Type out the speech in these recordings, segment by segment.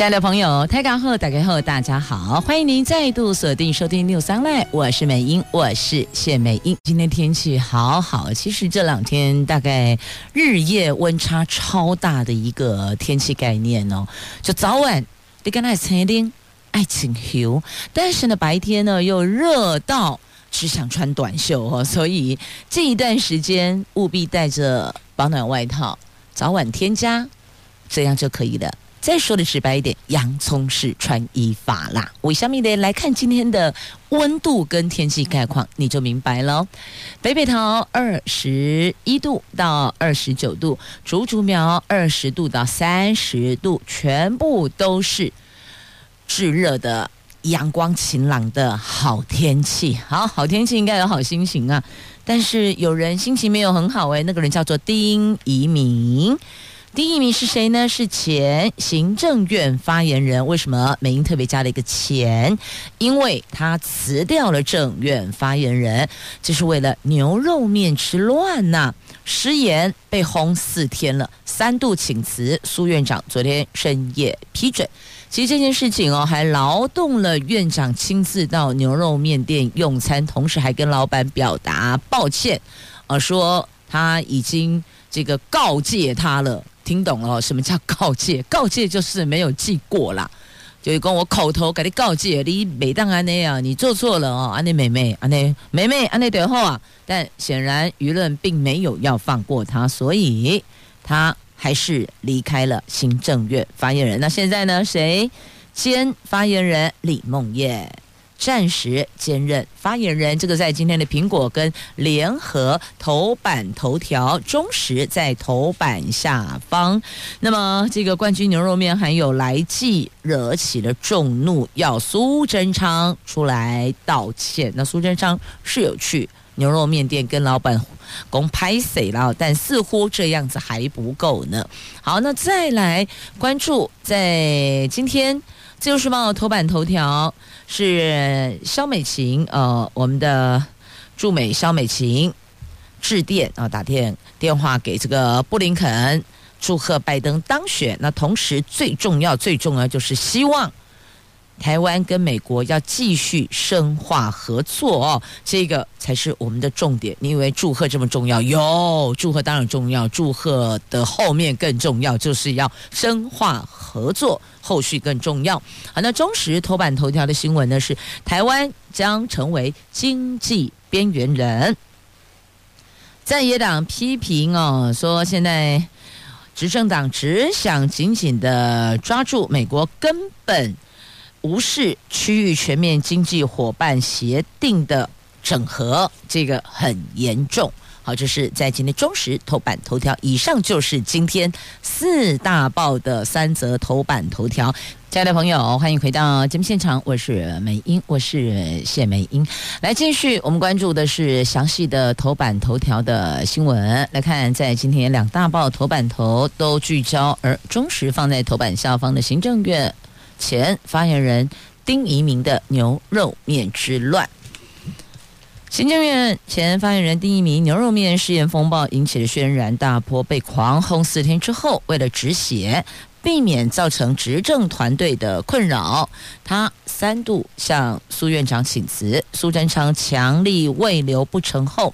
亲爱的朋友，台港后打开后，大家好，欢迎您再度锁定收听 News Online，我是美英，我是谢美英。今天天气好好，其实这两天大概日夜温差超大的一个天气概念哦，就早晚你跟那晴天爱情 h 但是呢白天呢又热到只想穿短袖哦，所以这一段时间务必带着保暖外套，早晚添加，这样就可以了。再说的直白一点，洋葱式穿衣法啦。为什么呢？来看今天的温度跟天气概况，你就明白了。北北桃二十一度到二十九度，竹竹苗二十度到三十度，全部都是炙热的阳光晴朗的好天气。好，好天气应该有好心情啊。但是有人心情没有很好诶，那个人叫做丁怡明。第一名是谁呢？是前行政院发言人。为什么美英特别加了一个前？因为他辞掉了政院发言人，这是为了牛肉面吃乱呐、啊！失言被轰四天了，三度请辞。苏院长昨天深夜批准。其实这件事情哦，还劳动了院长亲自到牛肉面店用餐，同时还跟老板表达抱歉，呃，说他已经这个告诫他了。听懂了？什么叫告诫？告诫就是没有记过啦，就是跟我口头给你告诫，你每当安内啊，你做错了哦，安内妹妹，安内妹妹，安内对后啊。但显然舆论并没有要放过他，所以他还是离开了行政院发言人。那现在呢？谁兼发言人？李梦燕。暂时兼任发言人，这个在今天的苹果跟联合头版头条，中时在头版下方。那么这个冠军牛肉面还有来记惹起了众怒，要苏贞昌出来道歉。那苏贞昌是有去牛肉面店跟老板公拍谁了，但似乎这样子还不够呢。好，那再来关注在今天。自由时报头版头条是肖美琴，呃，我们的驻美肖美琴致电啊，打电电话给这个布林肯，祝贺拜登当选。那同时最重要、最重要就是希望。台湾跟美国要继续深化合作哦，这个才是我们的重点。你以为祝贺这么重要？哟，祝贺当然重要，祝贺的后面更重要，就是要深化合作，后续更重要。好，那中时头版头条的新闻呢是台湾将成为经济边缘人，在野党批评哦，说现在执政党只想紧紧的抓住美国，根本。无视区域全面经济伙伴协定的整合，这个很严重。好，这是在今天中时头版头条。以上就是今天四大报的三则头版头条。亲爱的朋友，欢迎回到节目现场，我是美英，我是谢美英。来继续，我们关注的是详细的头版头条的新闻。来看，在今天两大报头版头都聚焦，而中时放在头版下方的行政院。前发言人丁一鸣的牛肉面之乱，行政院前发言人丁一鸣牛肉面失言风暴引起了轩然大波，被狂轰四天之后，为了止血，避免造成执政团队的困扰，他三度向苏院长请辞，苏贞昌强力未留不成后，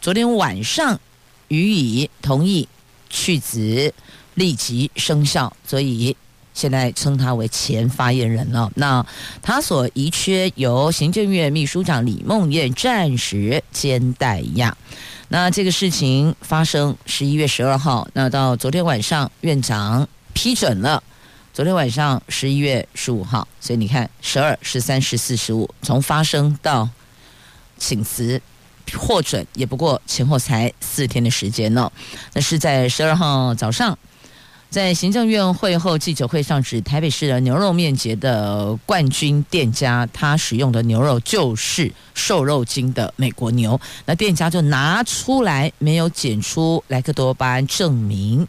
昨天晚上予以同意去职，立即生效，所以。现在称他为前发言人了。那他所遗缺由行政院秘书长李梦燕暂时兼代呀。那这个事情发生十一月十二号，那到昨天晚上院长批准了。昨天晚上十一月十五号，所以你看十二、十三、十四、十五，从发生到请辞获准，也不过前后才四天的时间呢。那是在十二号早上。在行政院会后记者会上，指台北市的牛肉面节的冠军店家，他使用的牛肉就是瘦肉精的美国牛。那店家就拿出来没有检出莱克多巴胺证明，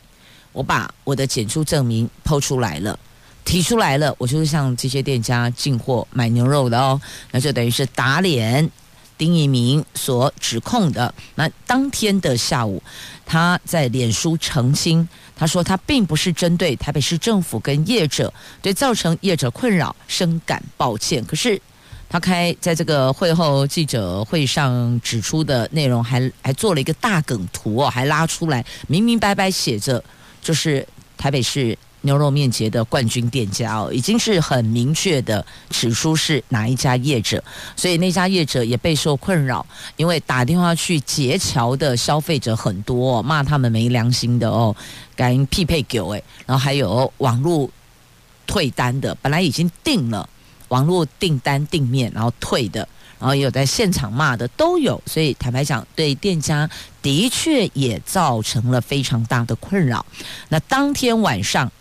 我把我的检出证明抛出来了，提出来了，我就是向这些店家进货买牛肉的哦，那就等于是打脸。丁怡铭所指控的，那当天的下午，他在脸书澄清，他说他并不是针对台北市政府跟业者，对造成业者困扰深感抱歉。可是他开在这个会后记者会上指出的内容还，还还做了一个大梗图哦，还拉出来明明白白写着，就是台北市。牛肉面节的冠军店家哦，已经是很明确的指出是哪一家业者，所以那家业者也备受困扰，因为打电话去结桥的消费者很多，骂他们没良心的哦，敢匹配狗诶，然后还有网络退单的，本来已经订了网络订单订面，然后退的，然后也有在现场骂的都有，所以坦白讲，对店家的确也造成了非常大的困扰。那当天晚上。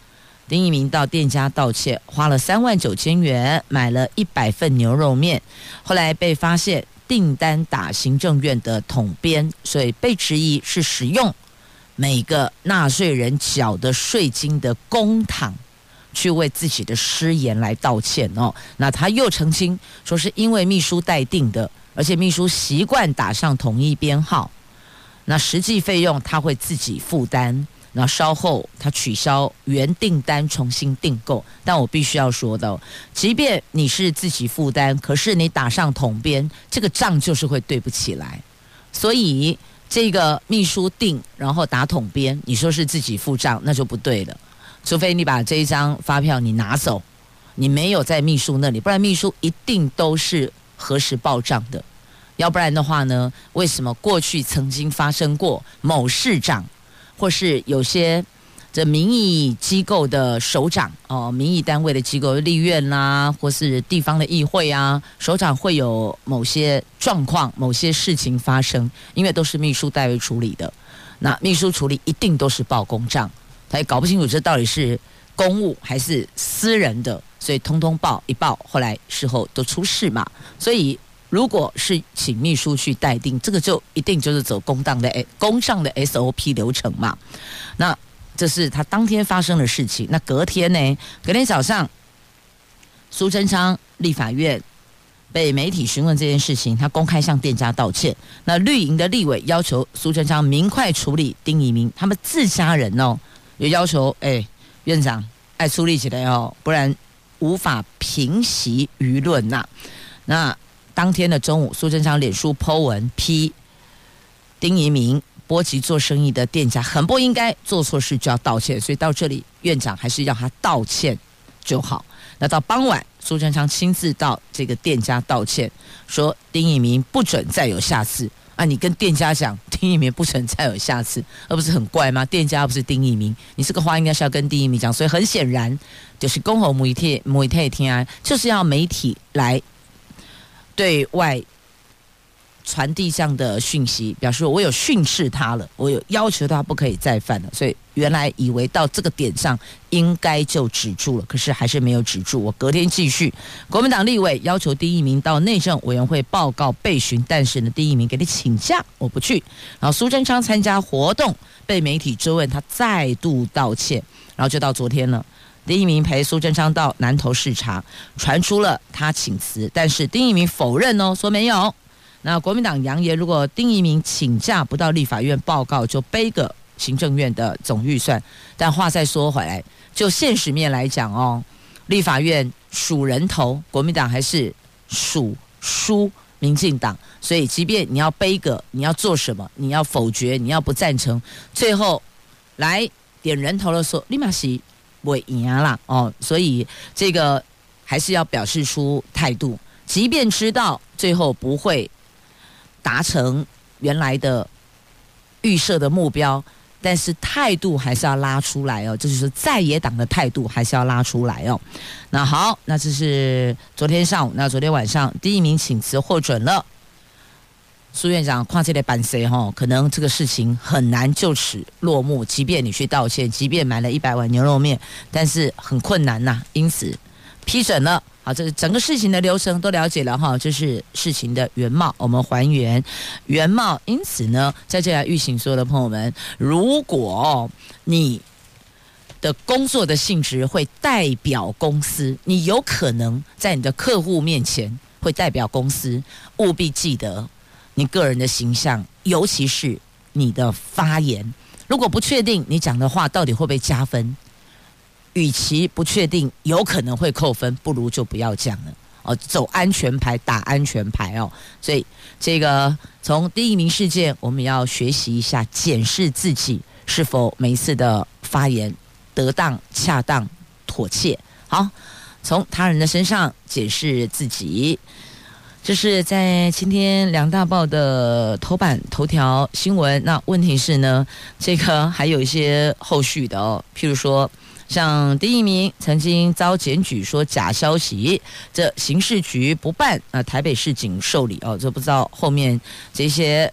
另一名到店家道歉，花了三万九千元买了一百份牛肉面，后来被发现订单打行政院的统编，所以被质疑是使用每个纳税人缴的税金的公帑去为自己的失言来道歉哦。那他又澄清说是因为秘书代订的，而且秘书习惯打上统一编号，那实际费用他会自己负担。那稍后他取消原订单，重新订购。但我必须要说的，即便你是自己负担，可是你打上统编，这个账就是会对不起来。所以这个秘书订，然后打统编，你说是自己付账，那就不对了。除非你把这一张发票你拿走，你没有在秘书那里，不然秘书一定都是核实报账的。要不然的话呢，为什么过去曾经发生过某市长？或是有些这民意机构的首长哦，民意单位的机构立院啦、或是地方的议会啊，首长会有某些状况、某些事情发生，因为都是秘书代为处理的。那秘书处理一定都是报公账，他也搞不清楚这到底是公务还是私人的，所以通通报一报，后来事后都出事嘛，所以。如果是请秘书去代订，这个就一定就是走公档的诶，公账的 SOP 流程嘛。那这是他当天发生的事情。那隔天呢？隔天早上，苏贞昌立法院被媒体询问这件事情，他公开向店家道歉。那绿营的立委要求苏贞昌明快处理丁怡铭，他们自家人哦，有要求哎，院长爱处理起来哦，不然无法平息舆论呐。那。当天的中午，苏贞昌脸书 po 文批丁怡铭波及做生意的店家很不应该做错事就要道歉，所以到这里院长还是要他道歉就好。那到傍晚，苏贞昌亲自到这个店家道歉，说丁怡铭不准再有下次啊！你跟店家讲，丁怡铭不准再有下次，而不是很怪吗？店家不是丁怡铭，你这个话应该是要跟丁怡铭讲。所以很显然，就是公侯媒体媒体天啊，就是要媒体来。对外传递这样的讯息，表示我有训斥他了，我有要求他不可以再犯了。所以原来以为到这个点上应该就止住了，可是还是没有止住。我隔天继续，国民党立委要求丁怡铭到内政委员会报告被询，但是呢，丁怡铭给你请假，我不去。然后苏贞昌参加活动被媒体追问，他再度道歉，然后就到昨天了。丁怡铭陪苏贞昌到南投视察，传出了他请辞，但是丁怡铭否认哦，说没有。那国民党扬言，如果丁怡铭请假不到立法院报告，就背个行政院的总预算。但话再说回来，就现实面来讲哦，立法院数人头，国民党还是数输民进党，所以即便你要背个，你要做什么，你要否决，你要不赞成，最后来点人头的时候，立马是。不会赢啦。哦，所以这个还是要表示出态度，即便知道最后不会达成原来的预设的目标，但是态度还是要拉出来哦，这就是在野党的态度，还是要拉出来哦。那好，那这是昨天上午，那昨天晚上第一名请辞获准了，苏院长跨界的版谁哈，可能这个事情很难就此落幕。即便你去道歉，即便买了一百碗牛肉面，但是很困难呐。因此批准了，好，这个整个事情的流程都了解了哈，这是事情的原貌，我们还原原貌。因此呢，在这里预请所有的朋友们，如果你的工作的性质会代表公司，你有可能在你的客户面前会代表公司，务必记得。你个人的形象，尤其是你的发言，如果不确定你讲的话到底会不会加分，与其不确定有可能会扣分，不如就不要讲了哦，走安全牌，打安全牌哦。所以这个从第一名事件，我们要学习一下，检视自己是否每一次的发言得当、恰当、妥切。好，从他人的身上检视自己。这是在今天两大报的头版头条新闻。那问题是呢，这个还有一些后续的哦，譬如说，像第一名曾经遭检举说假消息，这刑事局不办啊，台北市警受理哦，这不知道后面这些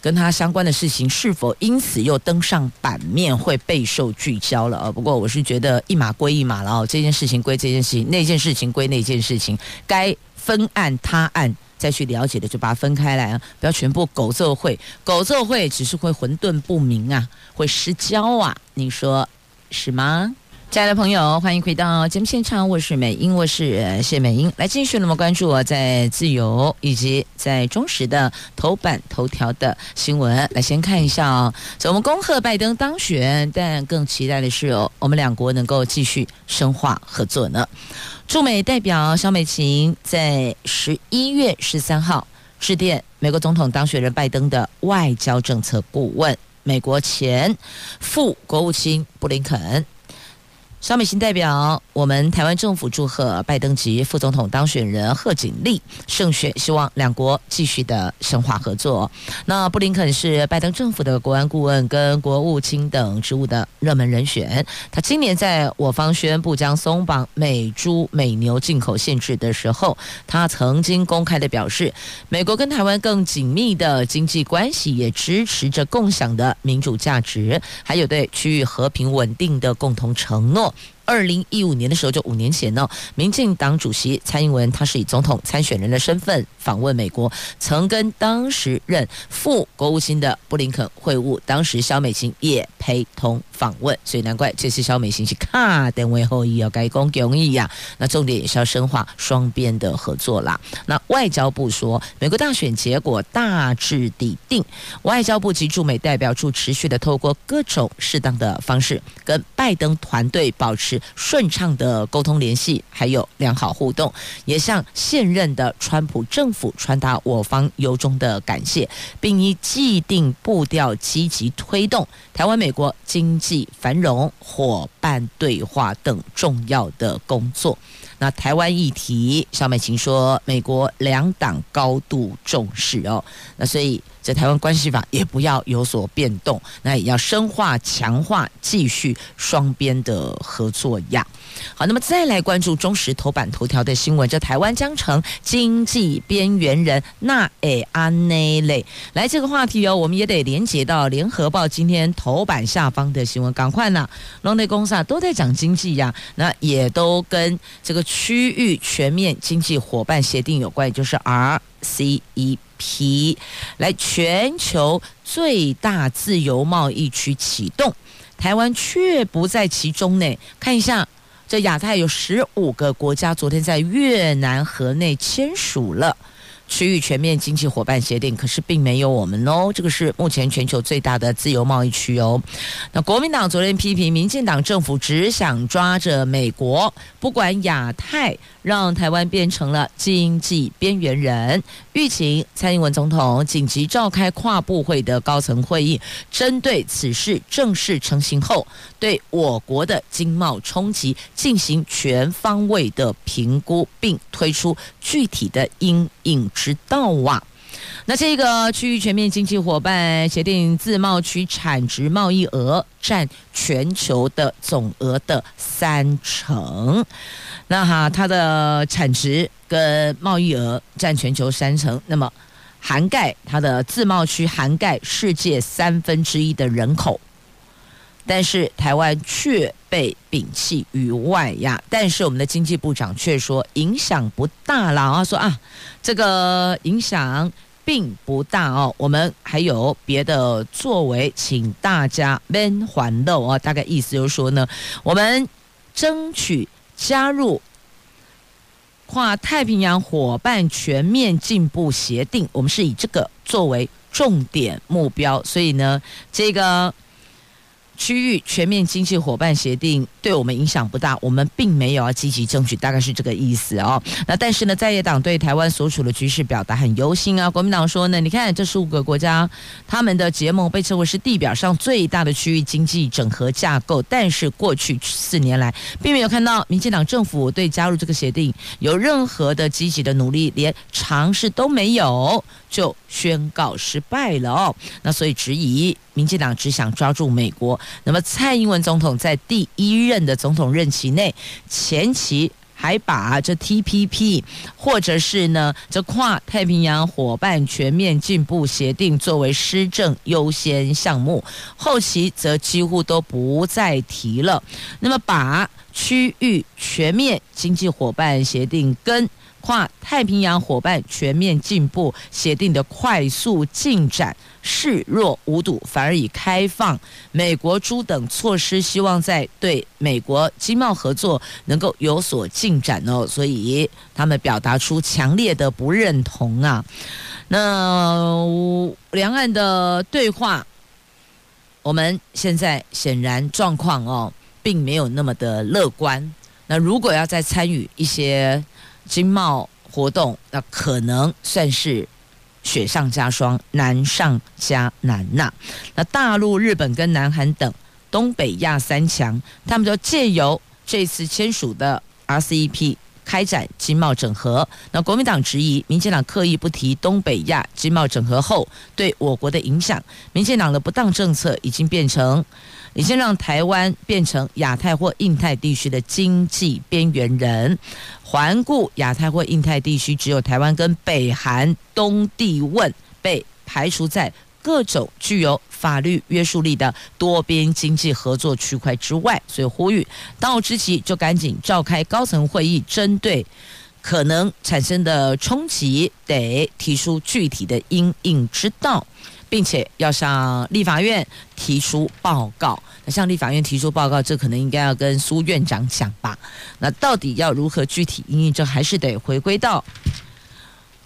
跟他相关的事情是否因此又登上版面，会备受聚焦了啊。不过我是觉得一码归一码了，这件事情归这件事情，那件事情归那件事情，该。分案他案再去了解的，就把它分开来啊！不要全部狗奏会，狗奏会只是会混沌不明啊，会失焦啊！你说是吗？亲爱的朋友，欢迎回到节目现场，我是美英，我是谢美英，来继续那么关注我在自由以及在中时的头版头条的新闻。来先看一下哦，我们恭贺拜登当选，但更期待的是哦，我们两国能够继续深化合作呢。驻美代表肖美琴在十一月十三号致电美国总统当选人拜登的外交政策顾问，美国前副国务卿布林肯。萧美琴代表我们台湾政府祝贺拜登及副总统当选人贺锦丽胜选，希望两国继续的深化合作。那布林肯是拜登政府的国安顾问跟国务卿等职务的热门人选。他今年在我方宣布将松绑美猪美牛进口限制的时候，他曾经公开的表示，美国跟台湾更紧密的经济关系，也支持着共享的民主价值，还有对区域和平稳定的共同承诺。二零一五年的时候，就五年前呢，民进党主席蔡英文，他是以总统参选人的身份访问美国，曾跟当时任副国务卿的布林肯会晤，当时萧美琴也陪同访问，所以难怪这次萧美琴是卡等位后裔要改攻容易呀。那重点也是要深化双边的合作啦。那外交部说，美国大选结果大致已定，外交部及驻美代表处持续的透过各种适当的方式，跟拜登团队保持。顺畅的沟通联系，还有良好互动，也向现任的川普政府传达我方由衷的感谢，并以既定步调积极推动台湾美国经济繁荣、伙伴对话等重要的工作。那台湾议题，萧美琴说，美国两党高度重视哦。那所以，这台湾关系法也不要有所变动，那也要深化强化，继续双边的合作呀。好，那么再来关注中时头版头条的新闻，这台湾将成经济边缘人，那诶安内类。来这个话题哦，我们也得连接到联合报今天头版下方的新闻，赶快呢，龙内公司啊都在讲经济呀，那也都跟这个区域全面经济伙伴协定有关，也就是 RCEP，来全球最大自由贸易区启动，台湾却不在其中呢，看一下。这亚太有十五个国家，昨天在越南河内签署了。区域全面经济伙伴协定，可是并没有我们哦。这个是目前全球最大的自由贸易区哦。那国民党昨天批评民进党政府只想抓着美国，不管亚太，让台湾变成了经济边缘人。疫情蔡英文总统紧急召开跨部会的高层会议，针对此事正式成型后，对我国的经贸冲击进行全方位的评估，并推出具体的因应之道啊。那这个区域全面经济伙伴协定自贸区产值贸易额占全球的总额的三成，那哈它的产值跟贸易额占全球三成，那么涵盖它的自贸区，涵盖世界三分之一的人口，但是台湾却被摒弃于外呀。但是我们的经济部长却说影响不大了啊，说啊，这个影响并不大哦，我们还有别的作为，请大家免环漏啊。大概意思就是说呢，我们争取加入。跨太平洋伙伴全面进步协定，我们是以这个作为重点目标，所以呢，这个。区域全面经济伙伴协定对我们影响不大，我们并没有要积极争取，大概是这个意思哦。那但是呢，在野党对台湾所处的局势表达很忧心啊。国民党说呢，你看这十五个国家，他们的结盟被称为是地表上最大的区域经济整合架构，但是过去四年来，并没有看到民进党政府对加入这个协定有任何的积极的努力，连尝试都没有。就宣告失败了哦，那所以质疑民进党只想抓住美国。那么蔡英文总统在第一任的总统任期内，前期还把这 TPP 或者是呢这跨太平洋伙伴全面进步协定作为施政优先项目，后期则几乎都不再提了。那么把区域全面经济伙伴协定跟跨太平洋伙伴全面进步协定的快速进展视若无睹，反而以开放美国猪等措施，希望在对美国经贸合作能够有所进展哦。所以他们表达出强烈的不认同啊。那两岸的对话，我们现在显然状况哦，并没有那么的乐观。那如果要再参与一些。经贸活动，那可能算是雪上加霜，难上加难呐。那大陆、日本跟南韩等东北亚三强，他们就借由这次签署的 RCEP 开展经贸整合。那国民党质疑，民进党刻意不提东北亚经贸整合后对我国的影响，民进党的不当政策已经变成。已经让台湾变成亚太或印太地区的经济边缘人。环顾亚太或印太地区，只有台湾跟北韩东帝汶被排除在各种具有法律约束力的多边经济合作区块之外。所以呼吁当务之急就赶紧召开高层会议，针对可能产生的冲击，得提出具体的因应之道。并且要向立法院提出报告。那向立法院提出报告，这可能应该要跟苏院长讲吧。那到底要如何具体因应？这还是得回归到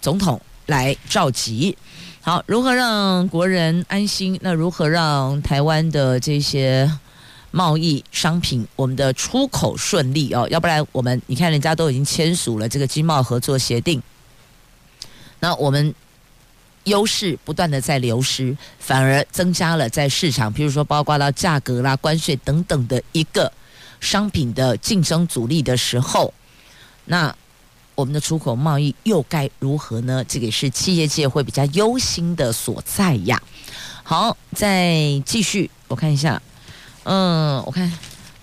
总统来召集。好，如何让国人安心？那如何让台湾的这些贸易商品，我们的出口顺利哦？要不然我们你看，人家都已经签署了这个经贸合作协定，那我们。优势不断的在流失，反而增加了在市场，譬如说包括到价格啦、关税等等的一个商品的竞争阻力的时候，那我们的出口贸易又该如何呢？这个也是企业界会比较忧心的所在呀。好，再继续，我看一下，嗯，我看。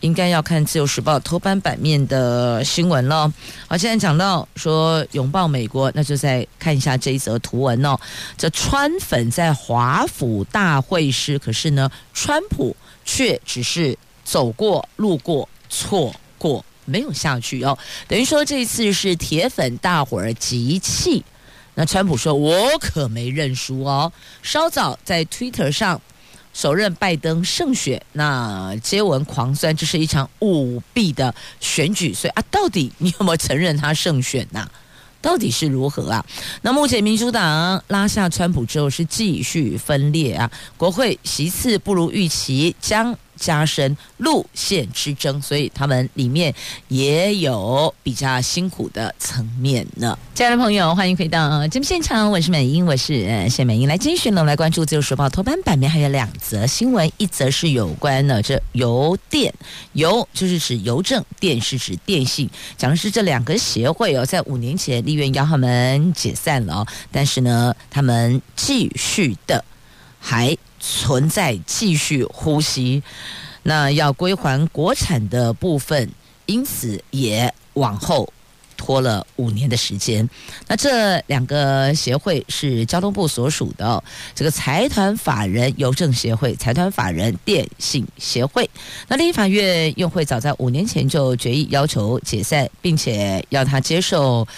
应该要看《自由时报》头版版面的新闻了。好，现在讲到说拥抱美国，那就再看一下这一则图文哦。这川粉在华府大会师，可是呢，川普却只是走过、路过、错过，没有下去哦。等于说这次是铁粉大伙儿集气。那川普说：“我可没认输哦。”稍早在 Twitter 上。首任拜登胜选，那接文狂酸，这是一场舞弊的选举，所以啊，到底你有没有承认他胜选呐、到底是如何啊？那目前民主党拉下川普之后是继续分裂啊，国会席次不如预期，将。加深路线之争，所以他们里面也有比较辛苦的层面呢。亲爱的朋友，欢迎回到节目现场，我是美英，我是谢美英。来继续呢，来关注《自由时报》头版版面，还有两则新闻，一则是有关呢这邮电，邮就是指邮政，电是指电信，讲的是这两个协会哦，在五年前立院要他们解散了，但是呢，他们继续的还。存在继续呼吸，那要归还国产的部分，因此也往后拖了五年的时间。那这两个协会是交通部所属的，这个财团法人邮政协会、财团法人电信协会。那立法院院会早在五年前就决议要求解散，并且要他接受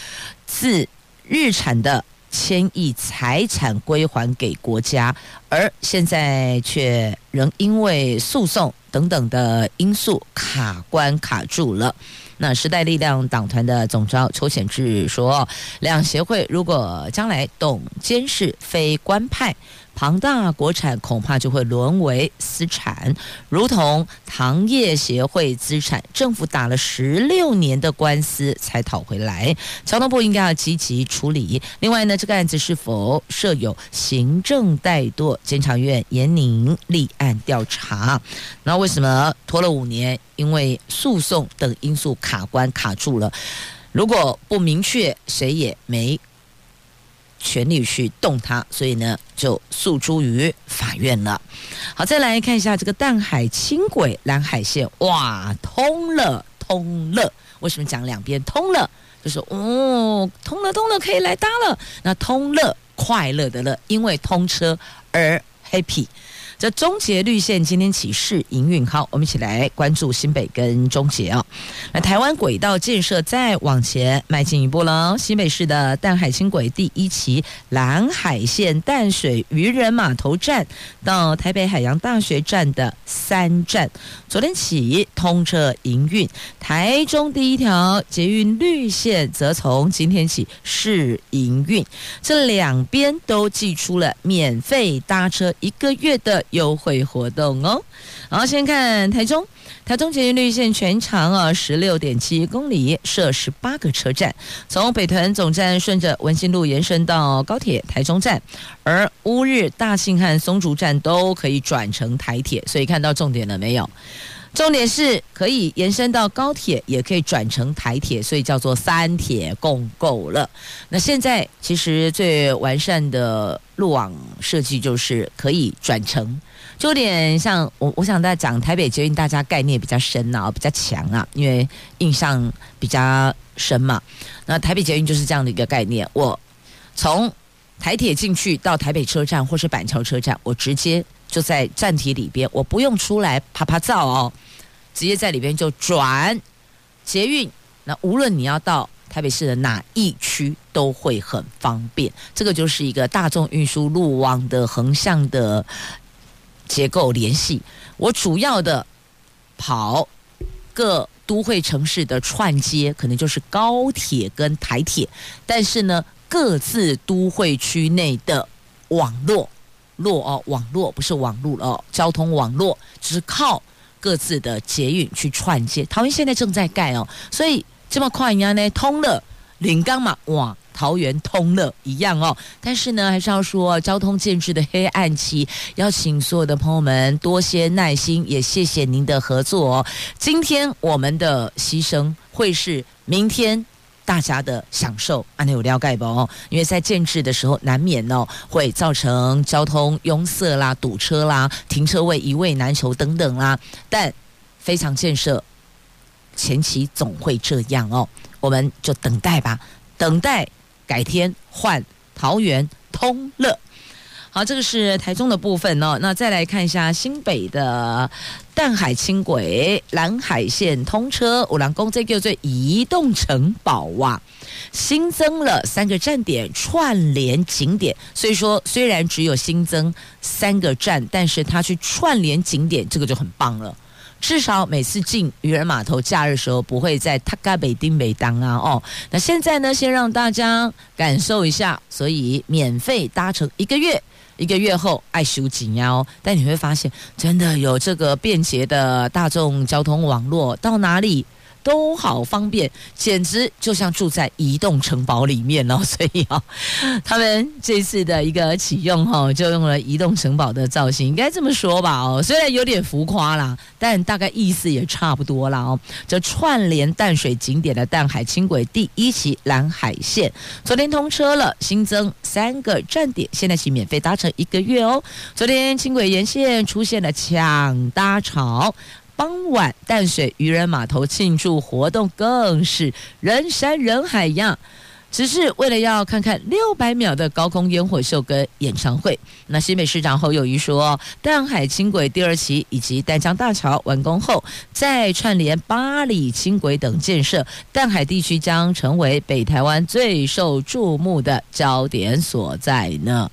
自日产的千亿财产归还给国家，而现在却仍因为诉讼等等的因素卡关卡住了。那时代力量党团的总召邱显志说，两协会如果将来董监事非官派，庞大国产恐怕就会沦为私产，如同糖业协会资产，政府打了十六年的官司才讨回来。交通部应该要积极处理。另外呢，这个案子是否设有行政怠惰？监察院严宁立案调查。那为什么拖了五年？因为诉讼等因素卡关卡住了。如果不明确，谁也没。全力去动它，所以呢，就诉诸于法院了。好，再来看一下这个淡海轻轨蓝海线，哇，通了，通了！为什么讲两边通了？就是哦，通了，通了，可以来搭了。那通乐，快乐的乐，因为通车而 happy。这中捷绿线今天起试营运，好，我们一起来关注新北跟中捷啊。那台湾轨道建设再往前迈进一步了，新北市的淡海轻轨第一期蓝海线淡水渔人码头站到台北海洋大学站的三站，昨天起通车营运。台中第一条捷运绿线则从今天起试营运，这两边都寄出了免费搭车一个月的。优惠活动哦，好，先看台中，台中捷运绿线全长啊十六点七公里，设十八个车站，从北屯总站顺着文心路延伸到高铁台中站，而乌日、大庆和松竹站都可以转乘台铁，所以看到重点了没有？重点是可以延伸到高铁，也可以转乘台铁，所以叫做三铁共构了。那现在其实最完善的路网设计就是可以转乘，就有点像我我想在讲台北捷运，大家概念比较深啊，比较强啊，因为印象比较深嘛。那台北捷运就是这样的一个概念，我从台铁进去到台北车站或是板桥车站，我直接。就在站体里边，我不用出来啪啪照哦，直接在里边就转捷运。那无论你要到台北市的哪一区，都会很方便。这个就是一个大众运输路网的横向的结构联系。我主要的跑各都会城市的串接，可能就是高铁跟台铁，但是呢，各自都会区内的网络。络哦，网络不是网路哦，交通网络只是靠各自的捷运去串接。桃园现在正在盖哦，所以这么快呀呢，通了临港嘛，哇，桃园通了一样哦。但是呢，还是要说交通建制的黑暗期，要请所有的朋友们多些耐心，也谢谢您的合作哦。今天我们的牺牲会是明天。大家的享受，安内有了解不？因为在建制的时候，难免哦会造成交通拥塞啦、堵车啦、停车位一位难求等等啦。但非常建设前期总会这样哦，我们就等待吧，等待改天换桃园通乐。好，这个是台中的部分哦。那再来看一下新北的淡海轻轨蓝海线通车，五郎公这个最移动城堡哇，新增了三个站点串联景点。所以说，虽然只有新增三个站，但是它去串联景点，这个就很棒了。至少每次进渔人码头假日时候，不会在塔嘎北丁北当啊哦。那现在呢，先让大家感受一下，所以免费搭乘一个月。一个月后爱修紧腰，但你会发现，真的有这个便捷的大众交通网络，到哪里都好方便，简直就像住在移动城堡里面哦。所以啊，他们这次的一个启用哈，就用了移动城堡的造型，应该这么说吧哦。虽然有点浮夸啦，但大概意思也差不多啦哦。这串联淡水景点的淡海轻轨第一期蓝海线，昨天通车了，新增三个站点，现在起免费搭乘一个月哦。昨天轻轨沿线出现了抢搭潮。傍晚淡水渔人码头庆祝活动更是人山人海呀。只是为了要看看六百秒的高空烟火秀跟演唱会，那新北市长侯友谊说，淡海轻轨第二期以及淡江大桥完工后，再串联八里轻轨等建设，淡海地区将成为北台湾最受注目的焦点所在呢。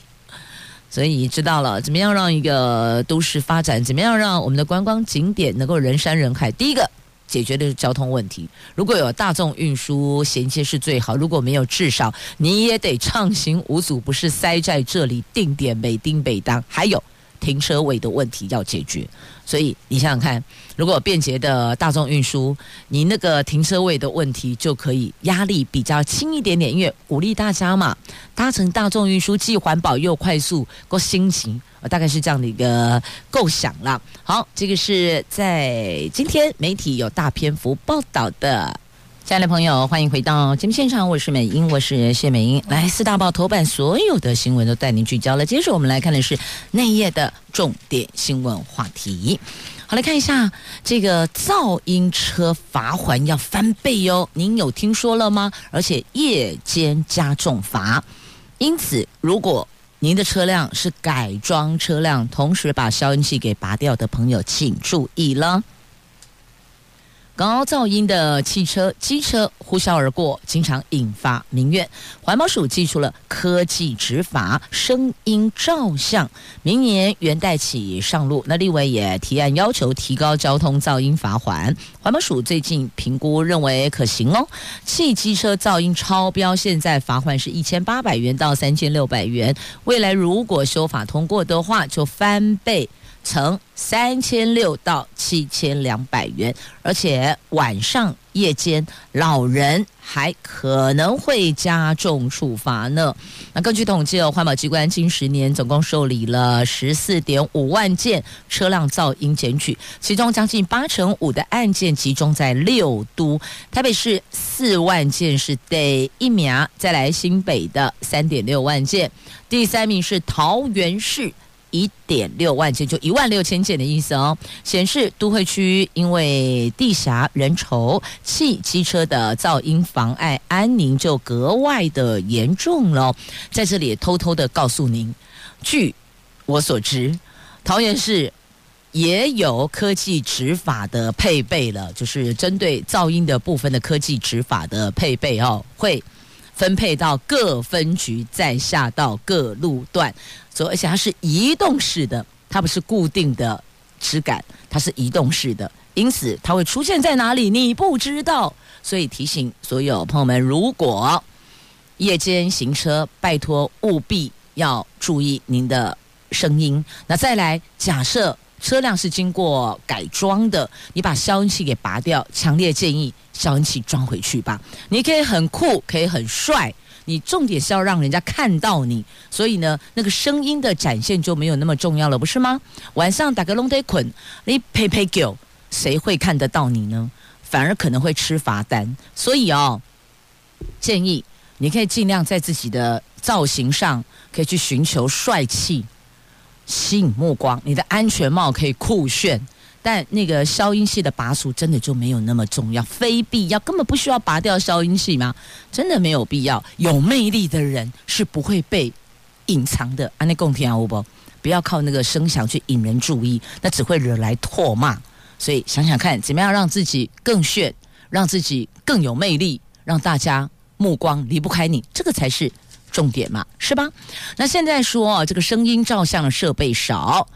所以知道了怎么样让一个都市发展，怎么样让我们的观光景点能够人山人海。第一个。解决的是交通问题。如果有大众运输衔接是最好，如果没有，至少你也得畅行无阻，不是塞在这里定点每丁每当。还有停车位的问题要解决。所以你想想看，如果便捷的大众运输，你那个停车位的问题就可以压力比较轻一点点，因为鼓励大家嘛，搭乘大众运输既环保又快速，够心情。大概是这样的一个构想了。好，这个是在今天媒体有大篇幅报道的。亲爱的朋友，欢迎回到节目现场，我是美英，我是谢美英。来，四大报头版所有的新闻都带您聚焦了。接着我们来看的是内页的重点新闻话题。好，来看一下这个噪音车罚锾要翻倍哟，您有听说了吗？而且夜间加重罚，因此如果您的车辆是改装车辆，同时把消音器给拔掉的朋友，请注意了。高噪音的汽车、机车呼啸而过，经常引发民怨。环保署祭出了科技执法声音照相，明年元旦起上路。那立委也提案要求提高交通噪音罚锾。环保署最近评估认为可行哦。汽机车噪音超标，现在罚款是一千八百元到三千六百元。未来如果修法通过的话，就翻倍。从三千六到七千两百元，而且晚上夜间老人还可能会加重处罚呢。那根据统计哦，环保机关近十年总共受理了十四点五万件车辆噪音检举，其中将近八成五的案件集中在六都，台北市四万件是第一名，再来新北的三点六万件，第三名是桃园市。一点六万件，就一万六千件的意思哦。显示都会区因为地狭人稠，汽机车的噪音妨碍安宁就格外的严重了。在这里偷偷的告诉您，据我所知，桃园市也有科技执法的配备了，就是针对噪音的部分的科技执法的配备哦，会。分配到各分局，再下到各路段，所以而且它是移动式的，它不是固定的质感，它是移动式的，因此它会出现在哪里你不知道，所以提醒所有朋友们，如果夜间行车，拜托务必要注意您的声音。那再来，假设。车辆是经过改装的，你把消音器给拔掉，强烈建议消音器装回去吧。你可以很酷，可以很帅，你重点是要让人家看到你，所以呢，那个声音的展现就没有那么重要了，不是吗？晚上打个龙得捆，你呸呸狗，谁会看得到你呢？反而可能会吃罚单。所以哦，建议你可以尽量在自己的造型上，可以去寻求帅气。吸引目光，你的安全帽可以酷炫，但那个消音器的拔除真的就没有那么重要，非必要，根本不需要拔掉消音器吗？真的没有必要。有魅力的人是不会被隐藏的。安内共听啊，不，不要靠那个声响去引人注意，那只会惹来唾骂。所以想想看，怎么样让自己更炫，让自己更有魅力，让大家目光离不开你，这个才是。重点嘛，是吧？那现在说这个声音照相的设备少，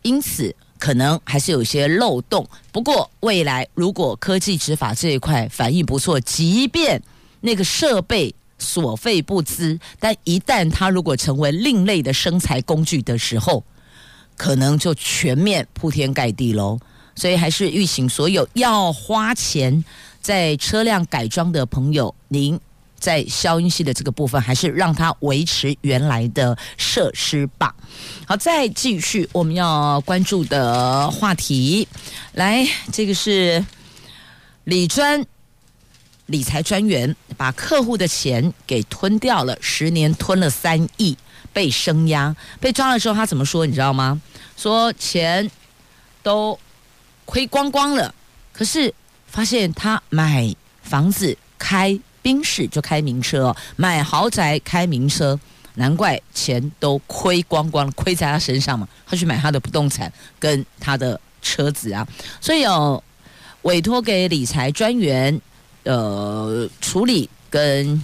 因此可能还是有些漏洞。不过未来如果科技执法这一块反应不错，即便那个设备所费不貲，但一旦它如果成为另类的生财工具的时候，可能就全面铺天盖地喽。所以还是预请所有要花钱在车辆改装的朋友，您。在消音器的这个部分，还是让它维持原来的设施吧。好，再继续我们要关注的话题，来，这个是理专理财专员把客户的钱给吞掉了，十年吞了三亿，被声压，被抓了之后，他怎么说？你知道吗？说钱都亏光光了。可是发现他买房子开宾士就开名车，买豪宅开名车，难怪钱都亏光光了，亏在他身上嘛。他去买他的不动产跟他的车子啊，所以有委托给理财专员呃处理跟。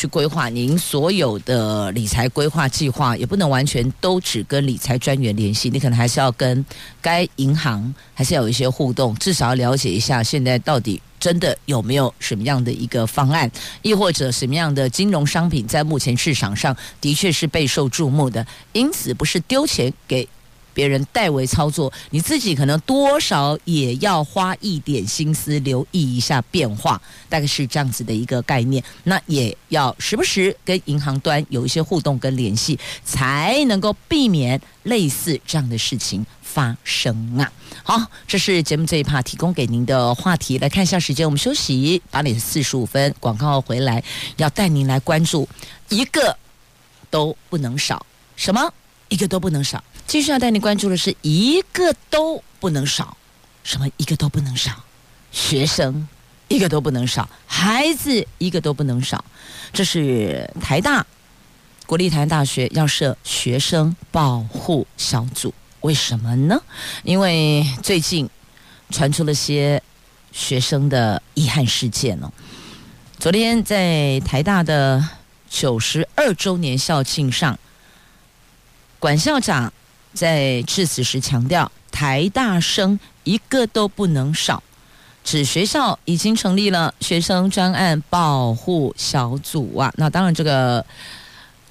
去规划您所有的理财规划计划，也不能完全都只跟理财专员联系，你可能还是要跟该银行还是要有一些互动，至少要了解一下现在到底真的有没有什么样的一个方案，亦或者什么样的金融商品在目前市场上的确是备受注目的，因此不是丢钱给。别人代为操作，你自己可能多少也要花一点心思，留意一下变化，大概是这样子的一个概念。那也要时不时跟银行端有一些互动跟联系，才能够避免类似这样的事情发生啊。好，这是节目这一趴提供给您的话题。来看一下时间，我们休息八点四十五分，广告回来要带您来关注一个都不能少，什么一个都不能少。继续要带你关注的是一个都不能少，什么一个都不能少？学生一个都不能少，孩子一个都不能少。这是台大国立台湾大学要设学生保护小组，为什么呢？因为最近传出了些学生的遗憾事件哦。昨天在台大的九十二周年校庆上，管校长。在致辞时强调，台大生一个都不能少，指学校已经成立了学生专案保护小组啊。那当然，这个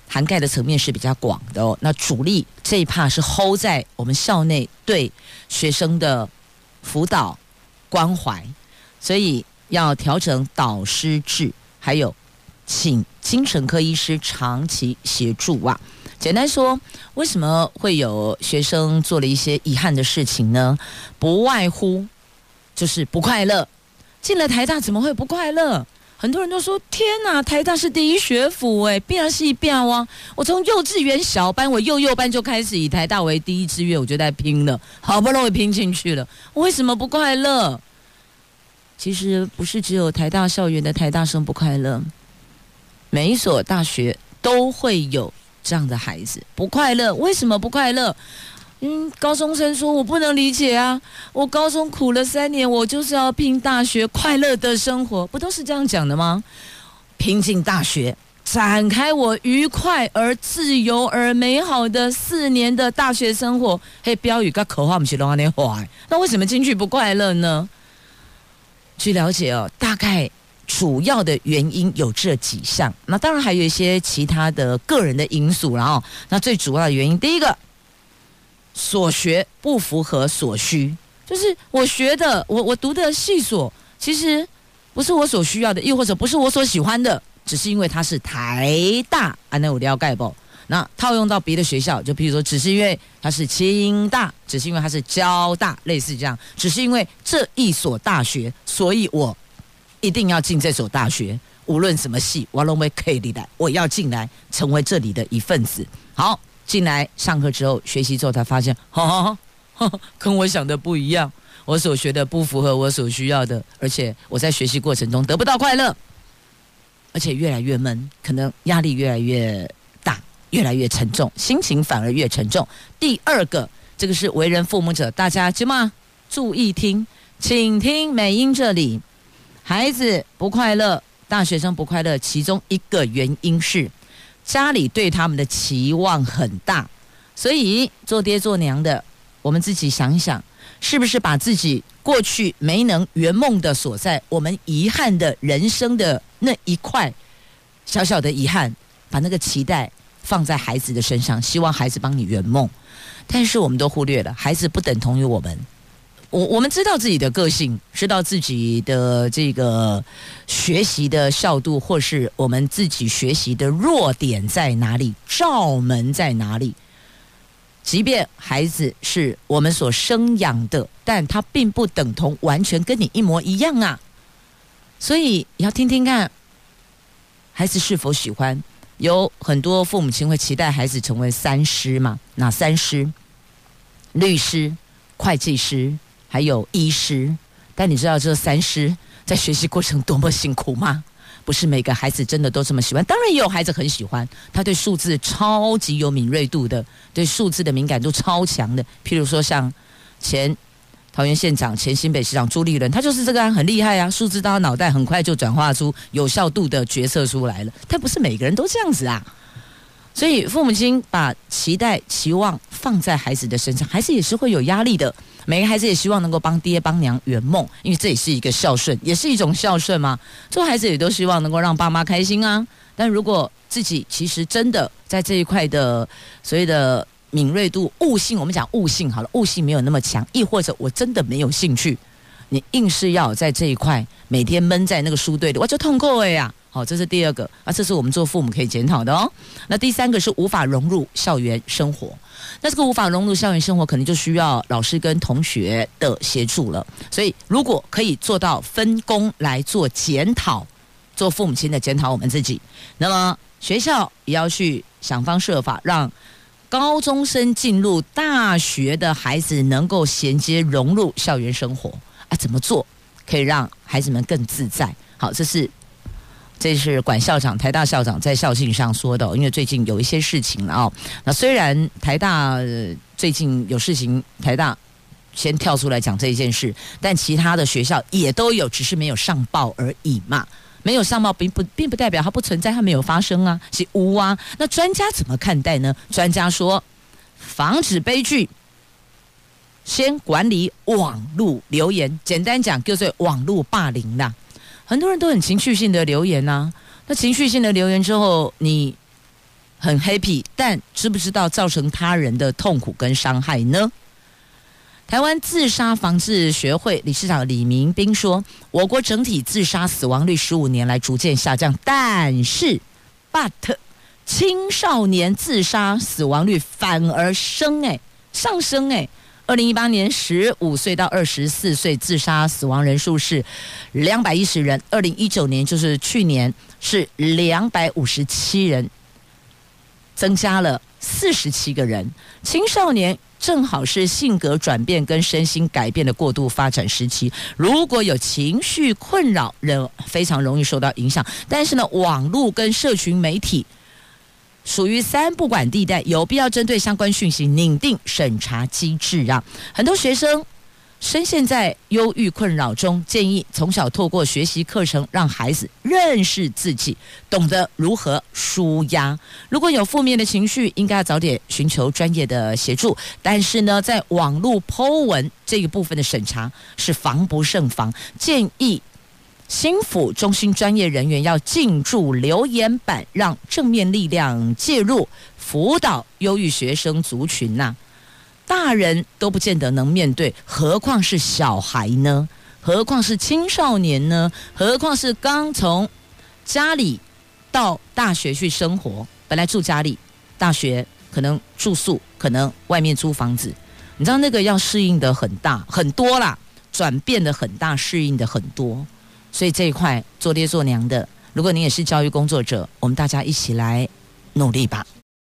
涵盖的层面是比较广的哦。那主力这一趴是 hold 在我们校内对学生的辅导关怀，所以要调整导师制，还有请精神科医师长期协助啊。简单说，为什么会有学生做了一些遗憾的事情呢？不外乎就是不快乐。进了台大怎么会不快乐？很多人都说：“天哪，台大是第一学府，哎，必然是一变啊！我从幼稚园小班，我幼幼班就开始以台大为第一志愿，我就在拼了，好不容易拼进去了，我为什么不快乐？其实不是只有台大校园的台大生不快乐，每一所大学都会有。”这样的孩子不快乐，为什么不快乐？嗯，高中生说：“我不能理解啊，我高中苦了三年，我就是要拼大学快乐的生活，不都是这样讲的吗？拼进大学，展开我愉快而自由而美好的四年的大学生活。嘿，标语跟口号不是拢安尼话，那为什么进去不快乐呢？据了解哦，大概。主要的原因有这几项，那当然还有一些其他的个人的因素，然后那最主要的原因，第一个，所学不符合所需，就是我学的，我我读的系所，其实不是我所需要的，又或者不是我所喜欢的，只是因为它是台大，啊，那我了解不？那套用到别的学校，就比如说，只是因为它是清大，只是因为它是交大，类似这样，只是因为这一所大学，所以我。一定要进这所大学，无论什么系，我都会可以来。我要进来，成为这里的一份子。好，进来上课之后，学习之后，才发现，哈哈，跟我想的不一样。我所学的不符合我所需要的，而且我在学习过程中得不到快乐，而且越来越闷，可能压力越来越大，越来越沉重，心情反而越沉重。第二个，这个是为人父母者，大家起码注意听，请听美英这里。孩子不快乐，大学生不快乐，其中一个原因是家里对他们的期望很大，所以做爹做娘的，我们自己想一想，是不是把自己过去没能圆梦的所在，我们遗憾的人生的那一块小小的遗憾，把那个期待放在孩子的身上，希望孩子帮你圆梦，但是我们都忽略了，孩子不等同于我们。我我们知道自己的个性，知道自己的这个学习的效度，或是我们自己学习的弱点在哪里，罩门在哪里。即便孩子是我们所生养的，但他并不等同完全跟你一模一样啊。所以要听听看，孩子是否喜欢。有很多父母亲会期待孩子成为三师嘛？哪三师？律师、会计师。还有医师。但你知道这三师在学习过程多么辛苦吗？不是每个孩子真的都这么喜欢，当然也有孩子很喜欢，他对数字超级有敏锐度的，对数字的敏感度超强的。譬如说像前桃园县长、前新北市长朱立伦，他就是这个啊，很厉害啊，数字到脑袋很快就转化出有效度的决策出来了。但不是每个人都这样子啊。所以父母亲把期待、期望放在孩子的身上，孩子也是会有压力的。每个孩子也希望能够帮爹帮娘圆梦，因为这也是一个孝顺，也是一种孝顺嘛。做孩子也都希望能够让爸妈开心啊。但如果自己其实真的在这一块的所谓的敏锐度、悟性，我们讲悟性好了，悟性没有那么强，亦或者我真的没有兴趣，你硬是要在这一块每天闷在那个书堆里，我就痛苦了呀。好，这是第二个啊，这是我们做父母可以检讨的哦。那第三个是无法融入校园生活，那这个无法融入校园生活，可能就需要老师跟同学的协助了。所以，如果可以做到分工来做检讨，做父母亲的检讨我们自己，那么学校也要去想方设法让高中生进入大学的孩子能够衔接融入校园生活啊？怎么做可以让孩子们更自在？好，这是。这是管校长，台大校长在校庆上说的。因为最近有一些事情了哦。那虽然台大最近有事情，台大先跳出来讲这一件事，但其他的学校也都有，只是没有上报而已嘛。没有上报，并不并不代表它不存在，它没有发生啊，是无啊。那专家怎么看待呢？专家说，防止悲剧，先管理网络留言，简单讲就是网络霸凌啦。很多人都很情绪性的留言呐、那情绪性的留言之后，你很 happy，但知不知道造成他人的痛苦跟伤害呢？台湾自杀防治学会理事长李明斌说，我国整体自杀死亡率十五年来逐渐下降，但是，but 青少年自杀死亡率反而升诶，上升诶。二零一八年十五岁到二十四岁自杀死亡人数是两百一十人，二零一九年就是去年是两百五十七人，增加了四十七个人。青少年正好是性格转变跟身心改变的过度发展时期，如果有情绪困扰，人非常容易受到影响。但是呢，网络跟社群媒体。属于三不管地带，有必要针对相关讯息拟定审查机制啊！很多学生深陷在忧郁困扰中，建议从小透过学习课程，让孩子认识自己，懂得如何舒压。如果有负面的情绪，应该要早点寻求专业的协助。但是呢，在网络 Po 文这一部分的审查是防不胜防，建议。心辅中心专业人员要进驻留言板，让正面力量介入辅导忧郁学生族群呐、大人都不见得能面对，何况是小孩呢？何况是青少年呢？何况是刚从家里到大学去生活，本来住家里，大学可能住宿，可能外面租房子，你知道那个要适应的很大很多啦，转变的很大，适应的很多。所以这一块做爹做娘的，如果你也是教育工作者，我们大家一起来努力吧。